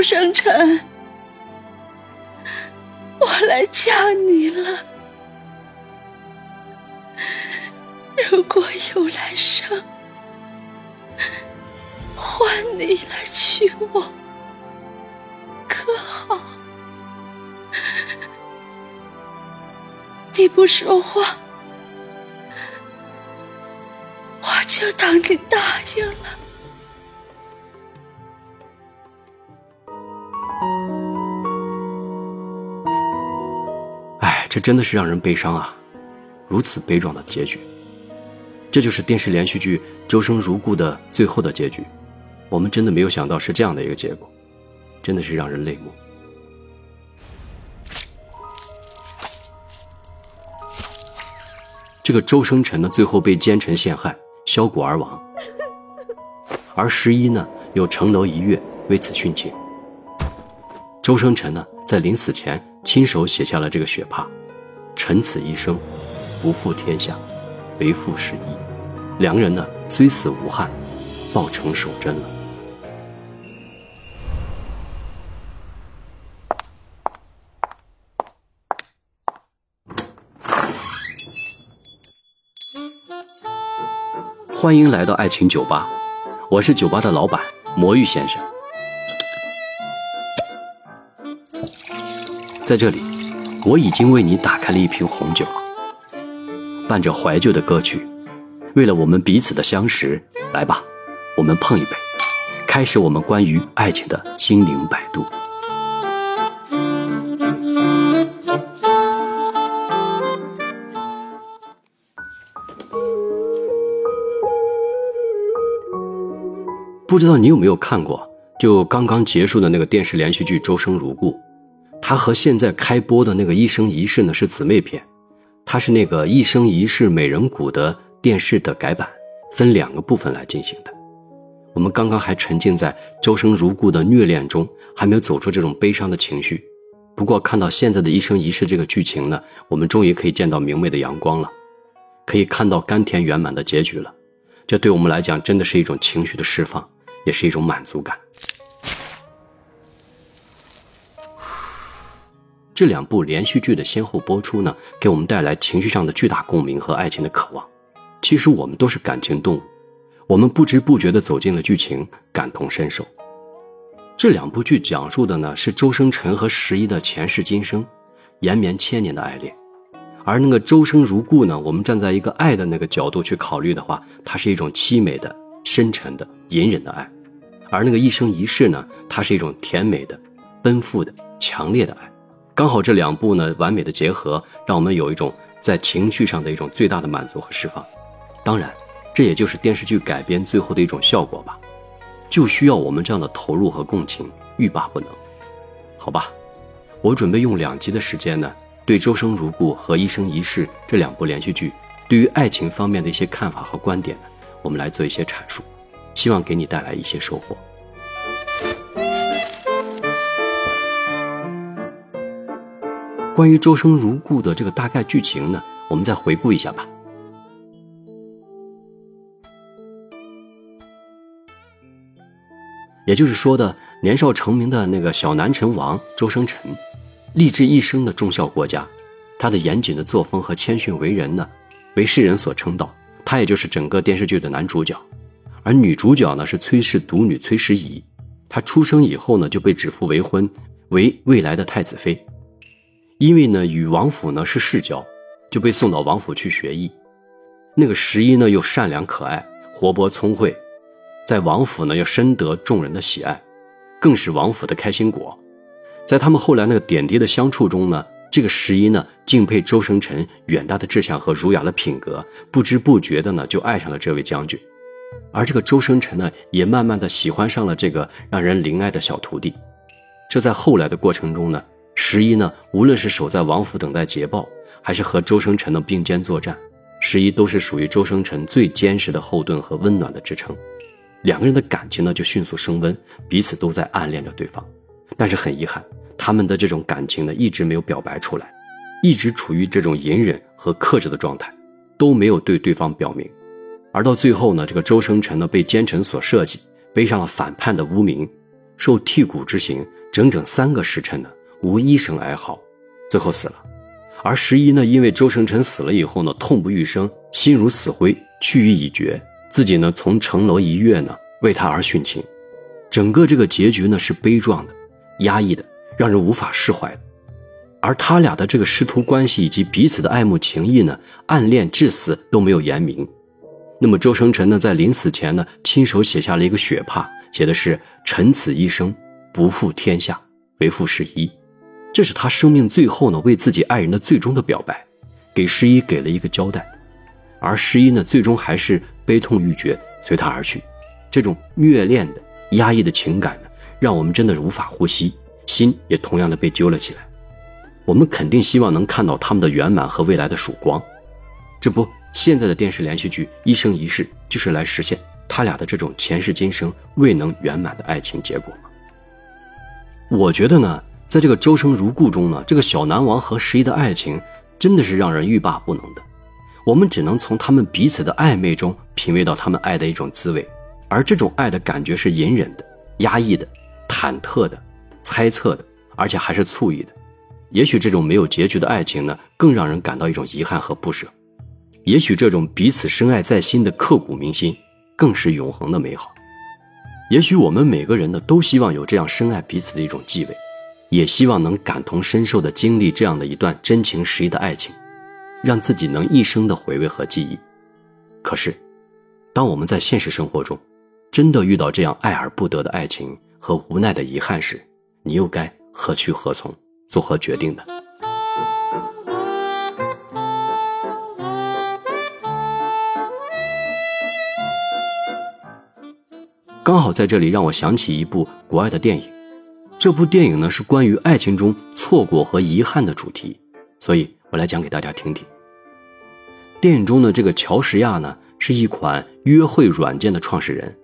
周生辰，我来嫁你了。如果有来生，换你来娶我，可好？你不说话，我就当你答应了。这真的是让人悲伤啊！如此悲壮的结局。这就是电视连续剧《周生如故》的最后的结局，我们真的没有想到是这样的一个结果，真的是让人泪目。这个周生辰呢，最后被奸臣陷害，削骨而亡，而十一呢，又城楼一跃，为此殉情。周生辰呢，在临死前亲手写下了这个血帕：“臣此一生，不负天下。”为父十一，良人呢虽死无憾，报成守贞了。欢迎来到爱情酒吧，我是酒吧的老板魔芋先生。在这里，我已经为你打开了一瓶红酒。伴着怀旧的歌曲，为了我们彼此的相识，来吧，我们碰一杯，开始我们关于爱情的心灵摆渡。不知道你有没有看过，就刚刚结束的那个电视连续剧《周生如故》，它和现在开播的那个《一生一世》呢是姊妹篇。它是那个一生一世美人谷的电视的改版，分两个部分来进行的。我们刚刚还沉浸在周生如故的虐恋中，还没有走出这种悲伤的情绪。不过看到现在的一生一世这个剧情呢，我们终于可以见到明媚的阳光了，可以看到甘甜圆满的结局了。这对我们来讲真的是一种情绪的释放，也是一种满足感。这两部连续剧的先后播出呢，给我们带来情绪上的巨大共鸣和爱情的渴望。其实我们都是感情动物，我们不知不觉地走进了剧情，感同身受。这两部剧讲述的呢是周生辰和十一的前世今生，延绵千年的爱恋。而那个周生如故呢，我们站在一个爱的那个角度去考虑的话，它是一种凄美的、深沉的、隐忍的爱；而那个一生一世呢，它是一种甜美的、奔赴的、强烈的爱。刚好这两部呢完美的结合，让我们有一种在情绪上的一种最大的满足和释放。当然，这也就是电视剧改编最后的一种效果吧。就需要我们这样的投入和共情，欲罢不能。好吧，我准备用两集的时间呢，对《周生如故》和《一生一世》这两部连续剧，对于爱情方面的一些看法和观点，我们来做一些阐述，希望给你带来一些收获。关于周生如故的这个大概剧情呢，我们再回顾一下吧。也就是说的，年少成名的那个小南陈王周生辰，立志一生的忠孝国家，他的严谨的作风和谦逊为人呢，为世人所称道。他也就是整个电视剧的男主角，而女主角呢是崔氏独女崔时宜，她出生以后呢就被指腹为婚，为未来的太子妃。因为呢，与王府呢是世交，就被送到王府去学艺。那个十一呢又善良可爱、活泼聪慧，在王府呢又深得众人的喜爱，更是王府的开心果。在他们后来那个点滴的相处中呢，这个十一呢敬佩周生辰远大的志向和儒雅的品格，不知不觉的呢就爱上了这位将军。而这个周生辰呢也慢慢的喜欢上了这个让人怜爱的小徒弟。这在后来的过程中呢。十一呢，无论是守在王府等待捷报，还是和周生辰的并肩作战，十一都是属于周生辰最坚实的后盾和温暖的支撑。两个人的感情呢，就迅速升温，彼此都在暗恋着对方。但是很遗憾，他们的这种感情呢，一直没有表白出来，一直处于这种隐忍和克制的状态，都没有对对方表明。而到最后呢，这个周生辰呢，被奸臣所设计，背上了反叛的污名。受剔骨之刑，整整三个时辰呢，无一声哀嚎，最后死了。而十一呢，因为周生辰死了以后呢，痛不欲生，心如死灰，去意已决，自己呢从城楼一跃呢，为他而殉情。整个这个结局呢是悲壮的、压抑的，让人无法释怀。而他俩的这个师徒关系以及彼此的爱慕情谊呢，暗恋至死都没有言明。那么周生辰呢，在临死前呢，亲手写下了一个血帕，写的是“臣此一生不负天下，为负十一”，这是他生命最后呢，为自己爱人的最终的表白，给十一给了一个交代。而十一呢，最终还是悲痛欲绝，随他而去。这种虐恋的、压抑的情感呢，让我们真的无法呼吸，心也同样的被揪了起来。我们肯定希望能看到他们的圆满和未来的曙光，这不，现在的电视连续剧《一生一世》就是来实现他俩的这种前世今生未能圆满的爱情结果吗？我觉得呢，在这个周生如故中呢，这个小南王和十一的爱情真的是让人欲罢不能的。我们只能从他们彼此的暧昧中品味到他们爱的一种滋味，而这种爱的感觉是隐忍的、压抑的、忐忑的、猜测的，而且还是醋意的。也许这种没有结局的爱情呢，更让人感到一种遗憾和不舍。也许这种彼此深爱在心的刻骨铭心，更是永恒的美好。也许我们每个人呢，都希望有这样深爱彼此的一种继位，也希望能感同身受的经历这样的一段真情实意的爱情，让自己能一生的回味和记忆。可是，当我们在现实生活中，真的遇到这样爱而不得的爱情和无奈的遗憾时，你又该何去何从？做何决定呢？刚好在这里让我想起一部国外的电影，这部电影呢是关于爱情中错过和遗憾的主题，所以我来讲给大家听听。电影中的这个乔什亚呢是一款约会软件的创始人，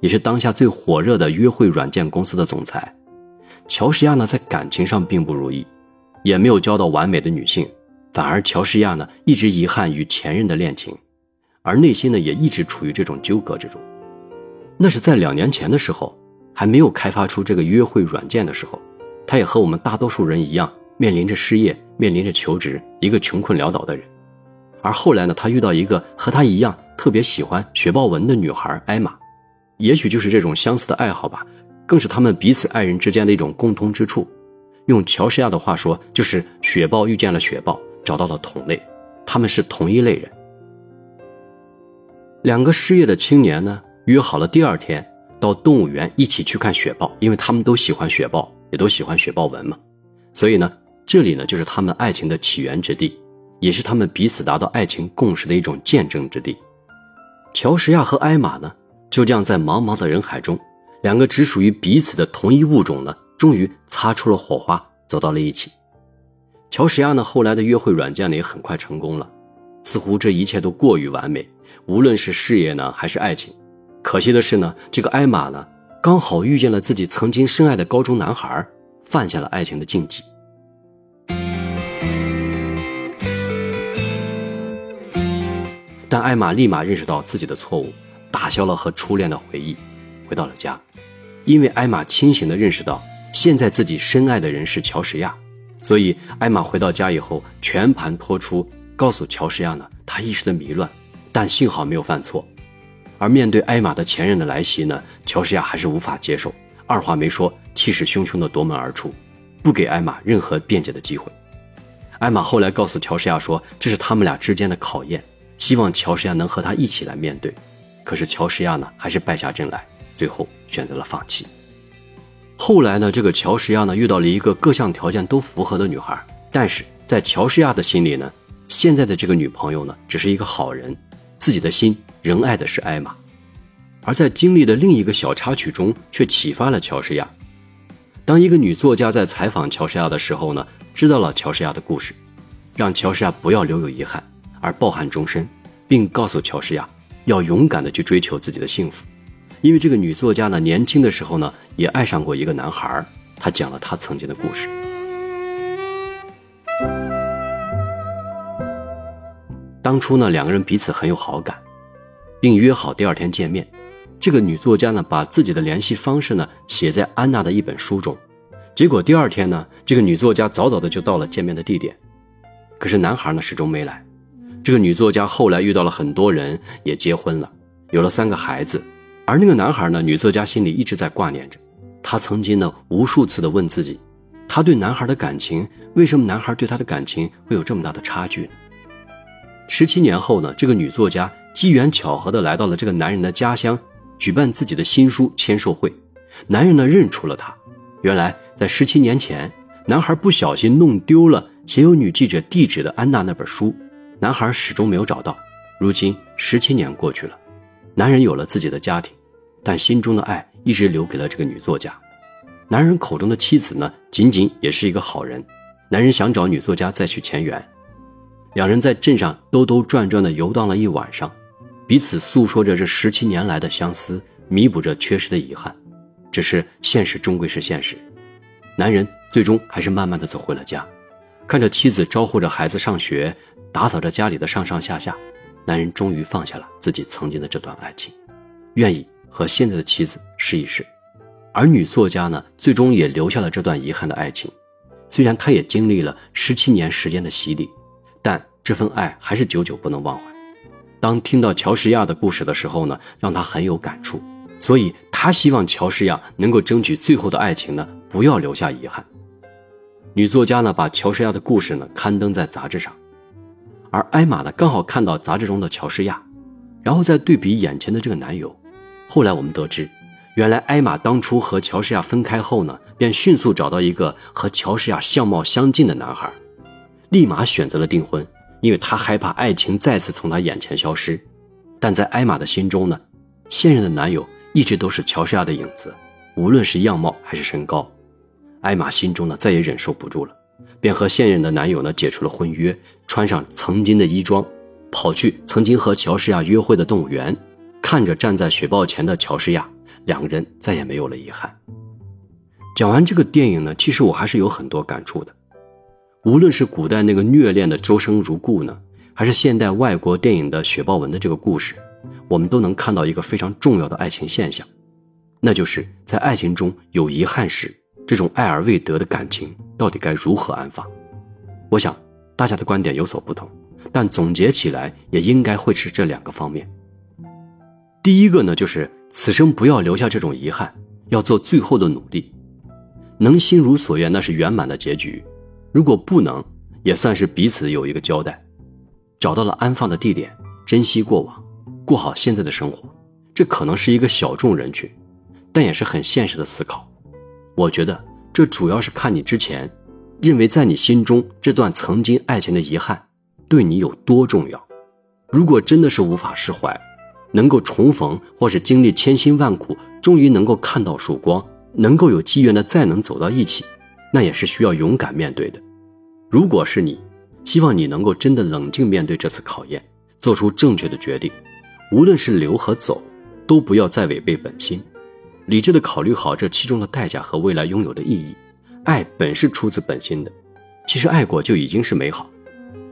也是当下最火热的约会软件公司的总裁。乔什亚呢，在感情上并不如意，也没有交到完美的女性，反而乔什亚呢，一直遗憾与前任的恋情，而内心呢，也一直处于这种纠葛之中。那是在两年前的时候，还没有开发出这个约会软件的时候，他也和我们大多数人一样，面临着失业，面临着求职，一个穷困潦倒的人。而后来呢，他遇到一个和他一样特别喜欢雪豹纹的女孩艾玛，也许就是这种相似的爱好吧。更是他们彼此爱人之间的一种共通之处。用乔什亚的话说，就是雪豹遇见了雪豹，找到了同类，他们是同一类人。两个失业的青年呢，约好了第二天到动物园一起去看雪豹，因为他们都喜欢雪豹，也都喜欢雪豹纹嘛。所以呢，这里呢就是他们爱情的起源之地，也是他们彼此达到爱情共识的一种见证之地。乔什亚和艾玛呢，就这样在茫茫的人海中。两个只属于彼此的同一物种呢，终于擦出了火花，走到了一起。乔什亚呢，后来的约会软件呢也很快成功了，似乎这一切都过于完美，无论是事业呢还是爱情。可惜的是呢，这个艾玛呢，刚好遇见了自己曾经深爱的高中男孩，犯下了爱情的禁忌。但艾玛立马认识到自己的错误，打消了和初恋的回忆，回到了家。因为艾玛清醒地认识到，现在自己深爱的人是乔什亚，所以艾玛回到家以后全盘托出，告诉乔什亚呢，她一时的迷乱，但幸好没有犯错。而面对艾玛的前任的来袭呢，乔什亚还是无法接受，二话没说，气势汹汹地夺门而出，不给艾玛任何辩解的机会。艾玛后来告诉乔什亚说，这是他们俩之间的考验，希望乔什亚能和他一起来面对。可是乔什亚呢，还是败下阵来。最后选择了放弃。后来呢，这个乔什亚呢遇到了一个各项条件都符合的女孩，但是在乔什亚的心里呢，现在的这个女朋友呢只是一个好人，自己的心仍爱的是艾玛。而在经历的另一个小插曲中，却启发了乔什亚。当一个女作家在采访乔什亚的时候呢，知道了乔什亚的故事，让乔什亚不要留有遗憾，而抱憾终身，并告诉乔什亚要勇敢的去追求自己的幸福。因为这个女作家呢，年轻的时候呢，也爱上过一个男孩她讲了她曾经的故事。当初呢，两个人彼此很有好感，并约好第二天见面。这个女作家呢，把自己的联系方式呢写在安娜的一本书中。结果第二天呢，这个女作家早早的就到了见面的地点，可是男孩呢始终没来。这个女作家后来遇到了很多人，也结婚了，有了三个孩子。而那个男孩呢，女作家心里一直在挂念着。她曾经呢无数次的问自己，她对男孩的感情，为什么男孩对她的感情会有这么大的差距呢？十七年后呢，这个女作家机缘巧合的来到了这个男人的家乡，举办自己的新书签售会。男人呢认出了她。原来在十七年前，男孩不小心弄丢了写有女记者地址的安娜那本书，男孩始终没有找到。如今十七年过去了，男人有了自己的家庭，但心中的爱一直留给了这个女作家。男人口中的妻子呢，仅仅也是一个好人。男人想找女作家再续前缘，两人在镇上兜兜转转的游荡了一晚上，彼此诉说着这十七年来的相思，弥补着缺失的遗憾。只是现实终归是现实，男人最终还是慢慢的走回了家，看着妻子招呼着孩子上学，打扫着家里的上上下下，男人终于放下了自己曾经的这段爱情，愿意和现在的妻子试一试。而女作家呢，最终也留下了这段遗憾的爱情，虽然她也经历了十七年时间的洗礼，但这份爱还是久久不能忘怀。当听到乔什亚的故事的时候呢，让她很有感触。所以，他希望乔什亚能够争取最后的爱情呢，不要留下遗憾。女作家呢，把乔什亚的故事呢刊登在杂志上，而艾玛呢，刚好看到杂志中的乔什亚，然后再对比眼前的这个男友。后来我们得知，原来艾玛当初和乔什亚分开后呢，便迅速找到一个和乔什亚相貌相近的男孩，立马选择了订婚，因为她害怕爱情再次从她眼前消失。但在艾玛的心中呢，现任的男友。一直都是乔诗亚的影子，无论是样貌还是身高，艾玛心中呢再也忍受不住了，便和现任的男友呢解除了婚约，穿上曾经的衣装，跑去曾经和乔诗亚约会的动物园，看着站在雪豹前的乔诗亚，两个人再也没有了遗憾。讲完这个电影呢，其实我还是有很多感触的，无论是古代那个虐恋的周生如故呢，还是现代外国电影的雪豹纹的这个故事。我们都能看到一个非常重要的爱情现象，那就是在爱情中有遗憾时，这种爱而未得的感情到底该如何安放？我想大家的观点有所不同，但总结起来也应该会是这两个方面。第一个呢，就是此生不要留下这种遗憾，要做最后的努力，能心如所愿那是圆满的结局，如果不能，也算是彼此有一个交代，找到了安放的地点，珍惜过往。过好现在的生活，这可能是一个小众人群，但也是很现实的思考。我觉得这主要是看你之前认为在你心中这段曾经爱情的遗憾对你有多重要。如果真的是无法释怀，能够重逢，或是经历千辛万苦，终于能够看到曙光，能够有机缘的再能走到一起，那也是需要勇敢面对的。如果是你，希望你能够真的冷静面对这次考验，做出正确的决定。无论是留和走，都不要再违背本心，理智的考虑好这其中的代价和未来拥有的意义。爱本是出自本心的，其实爱过就已经是美好。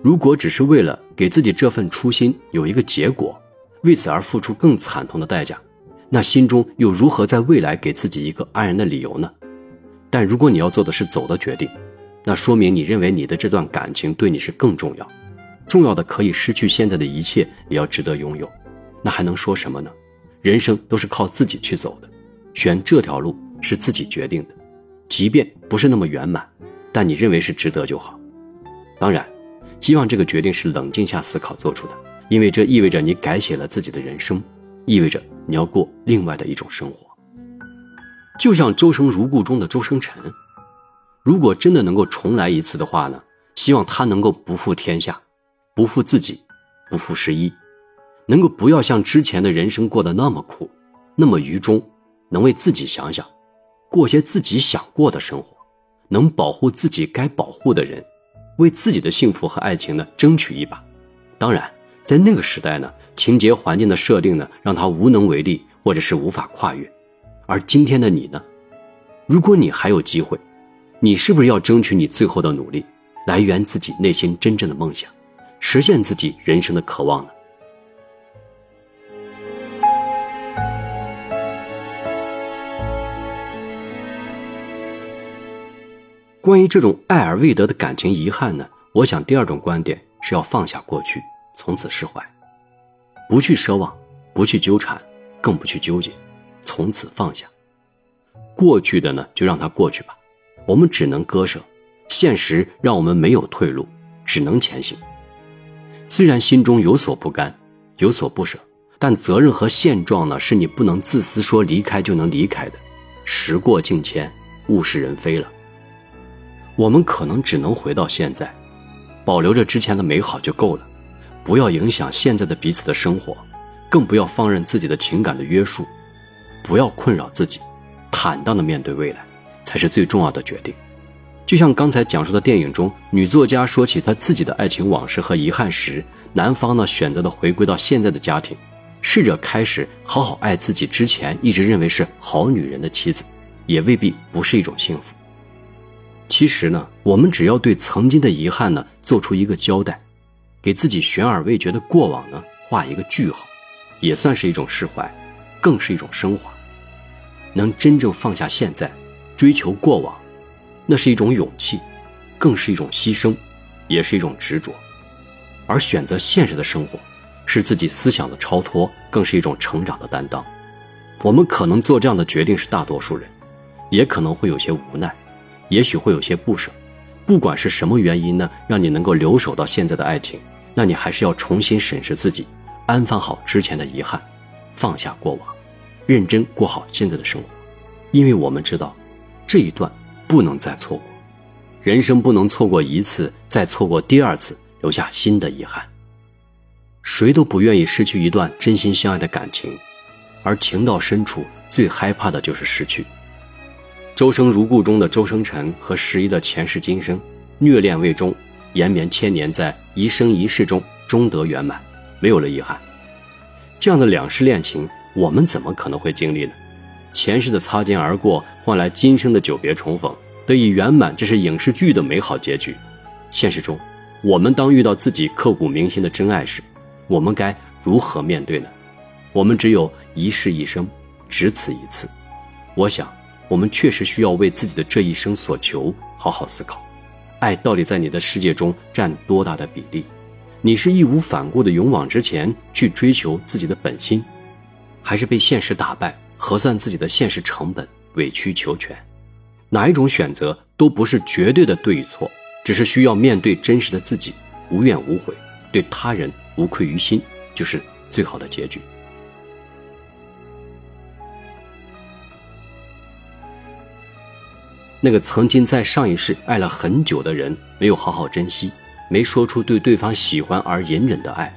如果只是为了给自己这份初心有一个结果，为此而付出更惨痛的代价，那心中又如何在未来给自己一个安然的理由呢？但如果你要做的是走的决定，那说明你认为你的这段感情对你是更重要，重要的可以失去现在的一切，也要值得拥有。那还能说什么呢？人生都是靠自己去走的，选这条路是自己决定的，即便不是那么圆满，但你认为是值得就好。当然，希望这个决定是冷静下思考做出的，因为这意味着你改写了自己的人生，意味着你要过另外的一种生活。就像《周生如故》中的周生辰，如果真的能够重来一次的话呢？希望他能够不负天下，不负自己，不负十一。能够不要像之前的人生过得那么苦，那么愚忠，能为自己想想，过些自己想过的生活，能保护自己该保护的人，为自己的幸福和爱情呢争取一把。当然，在那个时代呢，情节环境的设定呢，让他无能为力，或者是无法跨越。而今天的你呢？如果你还有机会你是不是要争取你最后的努力来圆自己内心真正的梦想实现自己人生的渴望呢？关于这种爱而未得的感情遗憾呢我想第二种观点是要放下过去从此释怀。不去奢望不去纠缠更不去纠结。从此放下。过去的呢，就让它过去吧，我们只能割舍。现实让我们没有退路，只能前行。虽然心中有所不甘，有所不舍，但责任和现状呢，是你不能自私说离开就能离开的。时过境迁，物是人非了。我们可能只能回到现在，保留着之前的美好就够了，不要影响现在的彼此的生活，更不要放任自己的情感的约束，不要困扰自己，坦荡的面对未来，才是最重要的决定。就像刚才讲述的电影中，女作家说起她自己的爱情往事和遗憾时，男方呢选择了回归到现在的家庭，试着开始好好爱自己之前一直认为是好女人的妻子，也未必不是一种幸福。其实呢，我们只要对曾经的遗憾呢做出一个交代，给自己悬而未决的过往呢画一个句号，也算是一种释怀，更是一种升华。能真正放下现在，追求过往。那是一种勇气，更是一种牺牲，也是一种执着。而选择现实的生活，是自己思想的超脱，更是一种成长的担当。我们可能做这样的决定是大多数人，也可能会有些无奈，也许会有些不舍。不管是什么原因呢，让你能够留守到现在的爱情，那你还是要重新审视自己，安放好之前的遗憾，放下过往，认真过好现在的生活。因为我们知道，这一段。不能再错过，人生不能错过一次，再错过第二次，留下新的遗憾。谁都不愿意失去一段真心相爱的感情，而情到深处，最害怕的就是失去。周生如故中的周生辰和十一的前世今生，虐恋未终，延绵千年，在一生一世中终得圆满，没有了遗憾。这样的两世恋情，我们怎么可能会经历呢？前世的擦肩而过换来今生的久别重逢，得以圆满，这是影视剧的美好结局。现实中，我们当遇到自己刻骨铭心的真爱时，我们该如何面对呢？我们只有一世一生，只此一次。我想，我们确实需要为自己的这一生所求好好思考：爱到底在你的世界中占多大的比例？你是义无反顾的勇往直前去追求自己的本心，还是被现实打败？核算自己的现实成本，委曲求全，哪一种选择都不是绝对的对与错，只是需要面对真实的自己，无怨无悔，对他人无愧于心，就是最好的结局。那个曾经在上一世爱了很久的人，没有好好珍惜，没说出对对方喜欢而隐忍的爱，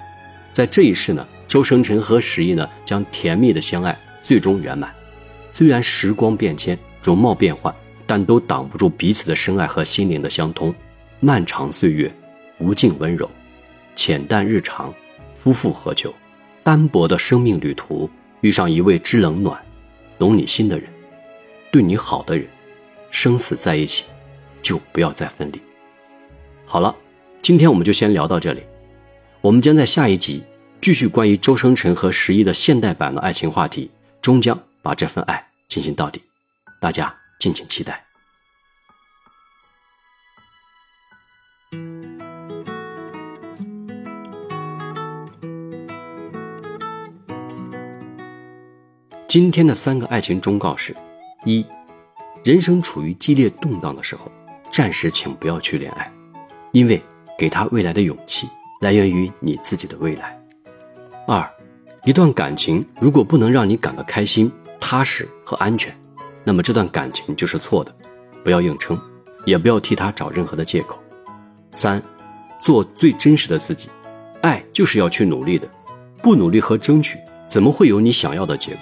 在这一世呢，周生辰和石毅呢将甜蜜的相爱。最终圆满，虽然时光变迁，容貌变幻，但都挡不住彼此的深爱和心灵的相通。漫长岁月，无尽温柔，浅淡日常，夫复何求？单薄的生命旅途，遇上一位知冷暖、懂你心的人，对你好的人，生死在一起，就不要再分离。好了，今天我们就先聊到这里，我们将在下一集继续关于周生辰和十一的现代版的爱情话题。终将把这份爱进行到底，大家敬请期待。今天的三个爱情忠告是：一，人生处于激烈动荡的时候，暂时请不要去恋爱，因为给他未来的勇气来源于你自己的未来。二。一段感情如果不能让你感到开心、踏实和安全，那么这段感情就是错的，不要硬撑，也不要替他找任何的借口。三，做最真实的自己，爱就是要去努力的，不努力和争取，怎么会有你想要的结果？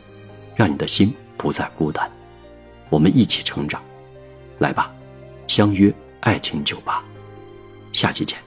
让你的心不再孤单。我们一起成长，来吧，相约爱情酒吧，下期见。